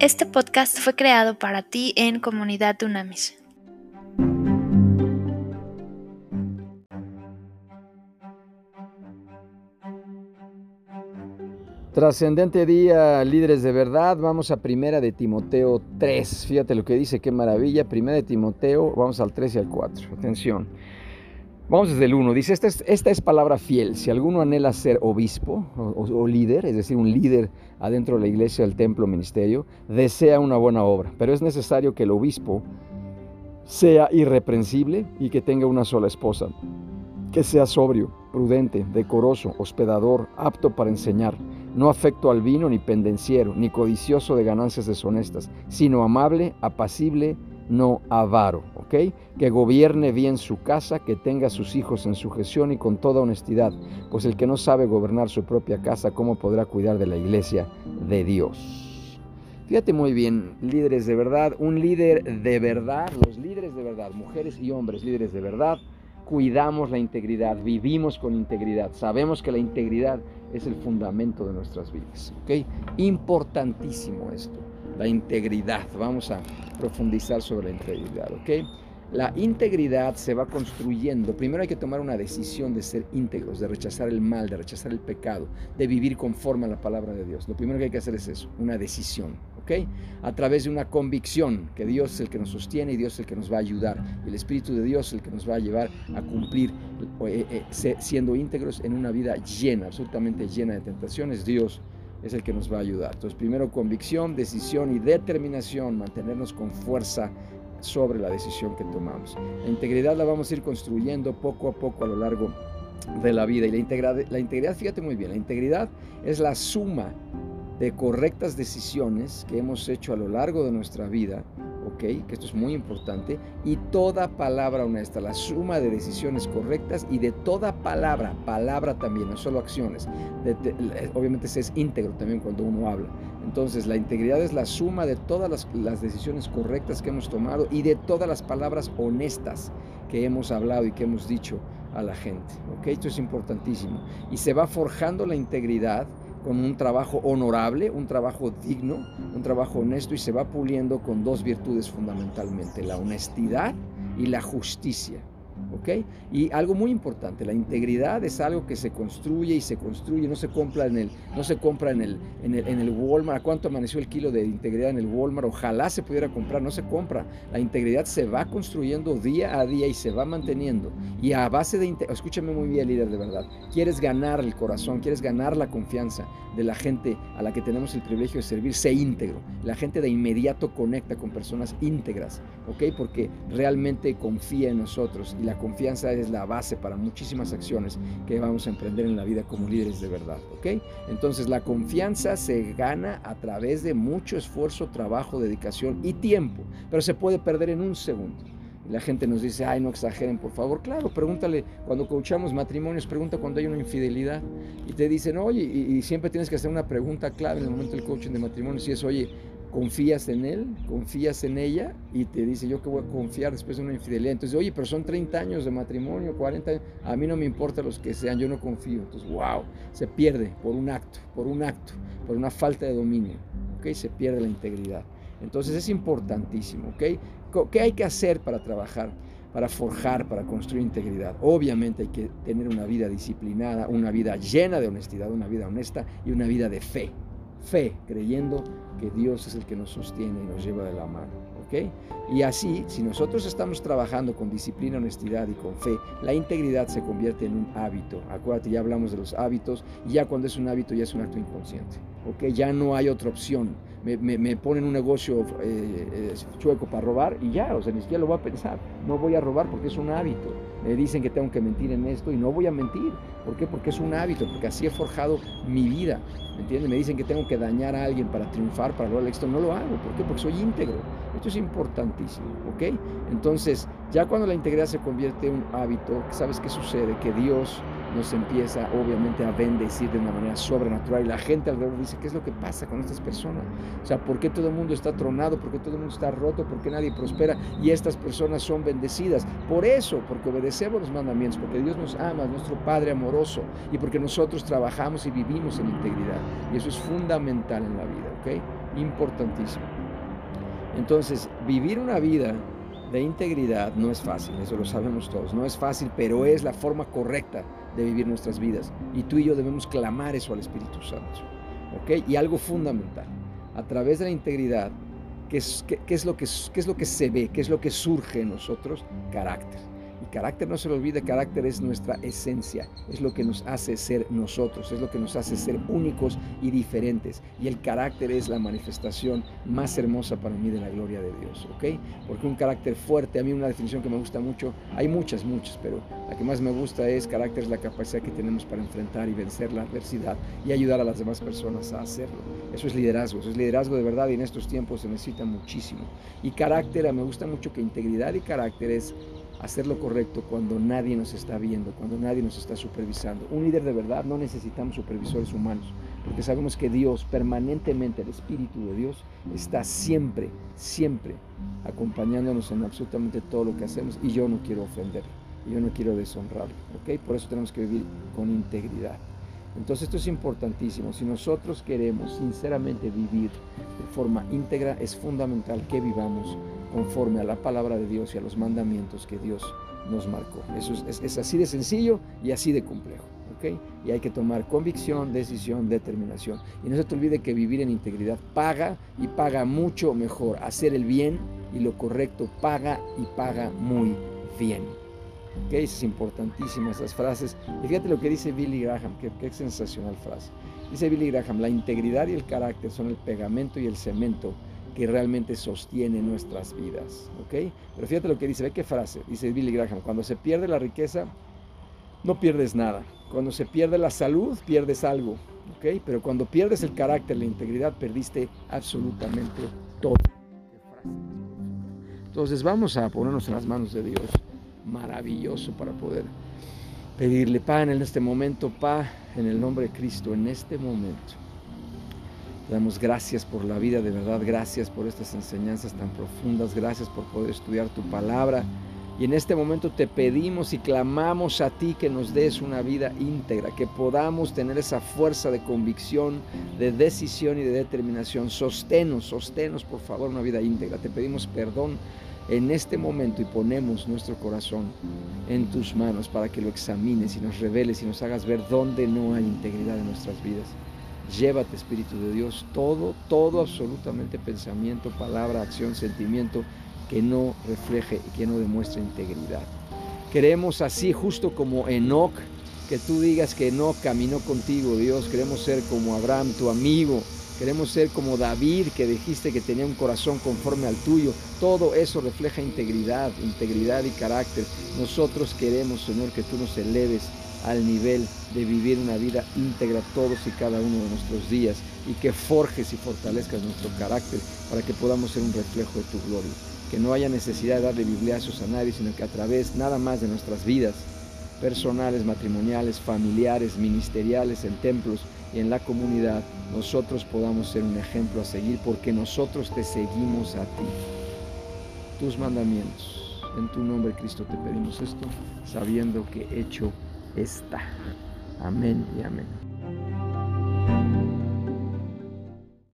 Este podcast fue creado para ti en Comunidad Dunamis. Trascendente día, líderes de verdad. Vamos a Primera de Timoteo 3. Fíjate lo que dice, qué maravilla. Primera de Timoteo, vamos al 3 y al 4. Atención. Vamos desde el 1. Dice, esta es, palabra fiel. Si alguno anhela ser obispo o, líder, es decir, un líder adentro de la iglesia, del templo, ministerio, desea una buena obra. Pero es necesario que el obispo sea irreprensible y que tenga una sola esposa. Que sea sobrio, prudente, decoroso, hospedador, apto para enseñar, no afecto al vino ni pendenciero, ni codicioso de ganancias deshonestas, sino amable, apacible, no avaro, Que gobierne bien su casa, que tenga a sus hijos en sujeción y con toda honestidad, pues el que no sabe gobernar su propia casa, ¿cómo podrá cuidar de la iglesia de Dios? Fíjate muy bien, líderes de verdad, un líder de verdad, los líderes de verdad, mujeres y hombres líderes de verdad, cuidamos la integridad, vivimos con integridad, sabemos que la integridad es el fundamento de nuestras vidas. Importantísimo esto la integridad. Vamos a profundizar sobre la integridad, ¿ok? La integridad se va construyendo. Primero hay que tomar una decisión de ser íntegros, de rechazar el mal, de rechazar el pecado, de vivir conforme a la palabra de Dios. Lo primero que hay que hacer es eso, una decisión, ¿ok? A través de una convicción que Dios es el que nos sostiene y Dios es el que nos va a ayudar. El Espíritu de Dios es el que nos va a llevar a cumplir eh, eh, siendo íntegros en una vida llena, absolutamente llena de tentaciones. Dios es el que nos va a ayudar. Entonces, primero convicción, decisión y determinación, mantenernos con fuerza sobre la decisión que tomamos. La integridad la vamos a ir construyendo poco a poco a lo largo de la vida. Y la integridad, la integridad, fíjate muy bien, la integridad es la suma de correctas decisiones que hemos hecho a lo largo de nuestra vida que esto es muy importante, y toda palabra honesta, la suma de decisiones correctas y de toda palabra, palabra también, no solo acciones. obviamente se es íntegro también cuando uno habla. Entonces la integridad es la suma de todas las, decisiones correctas que hemos tomado y de todas las palabras honestas que hemos hablado y que hemos dicho a la gente. ¿ok? Esto es importantísimo. Y se va forjando la integridad con un trabajo honorable, un trabajo digno, un trabajo honesto y se va puliendo con dos virtudes fundamentalmente, la honestidad y la justicia. ¿Ok? Y algo muy importante, la integridad es algo que se construye y se construye, no se compra en el, no se compra en el, en el, en el Walmart. ¿A cuánto amaneció el kilo de integridad en el Walmart? Ojalá se pudiera comprar, no se compra. La integridad se va construyendo día a día y se va manteniendo. Y a base de, escúchame muy bien, líder, de verdad, quieres ganar el corazón, quieres ganar la confianza de la gente a la que tenemos el privilegio de servir, sé íntegro. La gente de inmediato conecta con personas íntegras. Porque realmente confía en nosotros y la confianza es la base para muchísimas acciones que vamos a emprender en la vida como líderes de verdad. Entonces la confianza se gana a través de mucho esfuerzo, trabajo, dedicación y tiempo, pero se puede perder en un segundo. La gente nos dice, ay, no exageren, por favor. Claro, pregúntale, cuando coachamos matrimonios, pregunta cuando hay una infidelidad. Y te dicen, oye, y, siempre tienes que hacer una pregunta clave en el momento del coaching de matrimonios, y es, oye, confías en él, confías en ella y te dice yo que voy a confiar después de una infidelidad. Entonces, oye, pero son 30 años de matrimonio, 40 años, a mí no me importa los que sean, yo no confío. Entonces, wow, se pierde por un acto, por un acto, por una falta de dominio, ¿ok? Se pierde la integridad. Entonces es importantísimo, ¿ok? ¿Qué hay que hacer para trabajar? para forjar, para construir integridad. Obviamente hay que tener una vida disciplinada, una vida llena de honestidad, una vida honesta y una vida de fe fe, creyendo que Dios es el que nos sostiene y nos lleva de la mano. Y así, si nosotros estamos trabajando con disciplina, honestidad y con fe, la integridad se convierte en un hábito. Acuérdate, ya hablamos de los hábitos y ya cuando es un hábito ya es un acto inconsciente. ¿ok? Ya no hay otra opción. Me, me, ponen un negocio eh, eh, chueco para robar y ya, o sea, ni siquiera lo voy a pensar. No voy a robar porque es un hábito. Me dicen que tengo que mentir en esto y no voy a mentir. ¿Por qué? Porque es un hábito, porque así he forjado mi vida. ¿Me? Me dicen que tengo que dañar a alguien para triunfar, para lograr el éxito. No lo hago. ¿Por qué? Porque soy íntegro. Esto es importantísimo. ¿Ok? Entonces, ya cuando la integridad se convierte en un hábito, ¿sabes qué sucede? Que Dios nos empieza obviamente a bendecir de una manera sobrenatural y la gente alrededor dice, ¿qué es lo que pasa con estas personas? O sea, ¿por qué todo el mundo está tronado? ¿Por qué todo el mundo está roto? ¿Por qué nadie prospera? Y estas personas son bendecidas. Por eso, porque obedecemos los mandamientos, porque Dios nos ama, es nuestro Padre amoroso y porque nosotros trabajamos y vivimos en integridad. Y eso es fundamental en la vida, ¿ok? Importantísimo. Entonces, vivir una vida de integridad no es fácil, eso lo sabemos todos, no es fácil, pero es la forma correcta de vivir nuestras vidas. Y tú y yo debemos clamar eso al Espíritu Santo. ¿ok? Y algo fundamental, a través de la integridad, ¿qué es, es, lo que, qué es lo que se ve? ¿Qué es lo que surge en nosotros? Carácter. Y carácter no se lo olvide, carácter es nuestra esencia, es lo que nos hace ser nosotros, es lo que nos hace ser únicos y diferentes. Y el carácter es la manifestación más hermosa para mí de la gloria de Dios, ¿ok? Porque un carácter fuerte, a mí una definición que me gusta mucho, hay muchas, muchas, pero la que más me gusta es carácter es la capacidad que tenemos para enfrentar y vencer la adversidad y ayudar a las demás personas a hacerlo. Eso es liderazgo, eso es liderazgo de verdad y en estos tiempos se necesita muchísimo. Y carácter, me gusta mucho que integridad y carácter es hacer lo correcto cuando nadie nos está viendo, cuando nadie nos está supervisando. Un líder de verdad no necesitamos supervisores humanos, porque sabemos que Dios permanentemente, el Espíritu de Dios, está siempre, siempre acompañándonos en absolutamente todo lo que hacemos y yo no quiero ofenderlo, yo no quiero deshonrarlo, ¿ok? Por eso tenemos que vivir con integridad. Entonces esto es importantísimo. Si nosotros queremos sinceramente vivir de forma íntegra, es fundamental que vivamos conforme a la palabra de Dios y a los mandamientos que Dios nos marcó. Eso es, así de sencillo y así de complejo. ¿okay? Y hay que tomar convicción, decisión, determinación. Y no se te olvide que vivir en integridad paga y paga mucho mejor. Hacer el bien y lo correcto paga y paga muy bien. ¿Okay? Es importantísima esas frases. Y fíjate lo que dice Billy Graham, qué, qué sensacional frase. Dice Billy Graham, la integridad y el carácter son el pegamento y el cemento que realmente sostiene nuestras vidas. ¿ok? Pero fíjate lo que dice, ve qué frase, dice Billy Graham, cuando se pierde la riqueza, no pierdes nada. Cuando se pierde la salud, pierdes algo. ¿ok? Pero cuando pierdes el carácter, la integridad, perdiste absolutamente todo. Entonces vamos a ponernos en las manos de Dios. Maravilloso para poder pedirle, pan en este momento, Pa, en el nombre de Cristo, en este momento te damos gracias por la vida, de verdad, gracias por estas enseñanzas tan profundas, gracias por poder estudiar tu palabra. Y en este momento te pedimos y clamamos a ti que nos des una vida íntegra, que podamos tener esa fuerza de convicción, de decisión y de determinación. Sostenos, sostenos por favor una vida íntegra. Te pedimos perdón en este momento y ponemos nuestro corazón en tus manos para que lo examines y nos reveles y nos hagas ver dónde no hay integridad en nuestras vidas. Llévate, Espíritu de Dios, todo, todo absolutamente pensamiento, palabra, acción, sentimiento que no refleje y que no demuestre integridad. Queremos así, justo como Enoch, que tú digas que Enoch caminó contigo, Dios. Queremos ser como Abraham, tu amigo. Queremos ser como David, que dijiste que tenía un corazón conforme al tuyo. Todo eso refleja integridad, integridad y carácter. Nosotros queremos, Señor, que tú nos eleves al nivel de vivir una vida íntegra todos y cada uno de nuestros días y que forjes y fortalezcas nuestro carácter para que podamos ser un reflejo de tu gloria. Que no haya necesidad de darle bibliazos a nadie, sino que a través nada más de nuestras vidas personales, matrimoniales, familiares, ministeriales, en templos y en la comunidad, nosotros podamos ser un ejemplo a seguir porque nosotros te seguimos a ti. Tus mandamientos. En tu nombre, Cristo, te pedimos esto, sabiendo que hecho está. Amén y amén.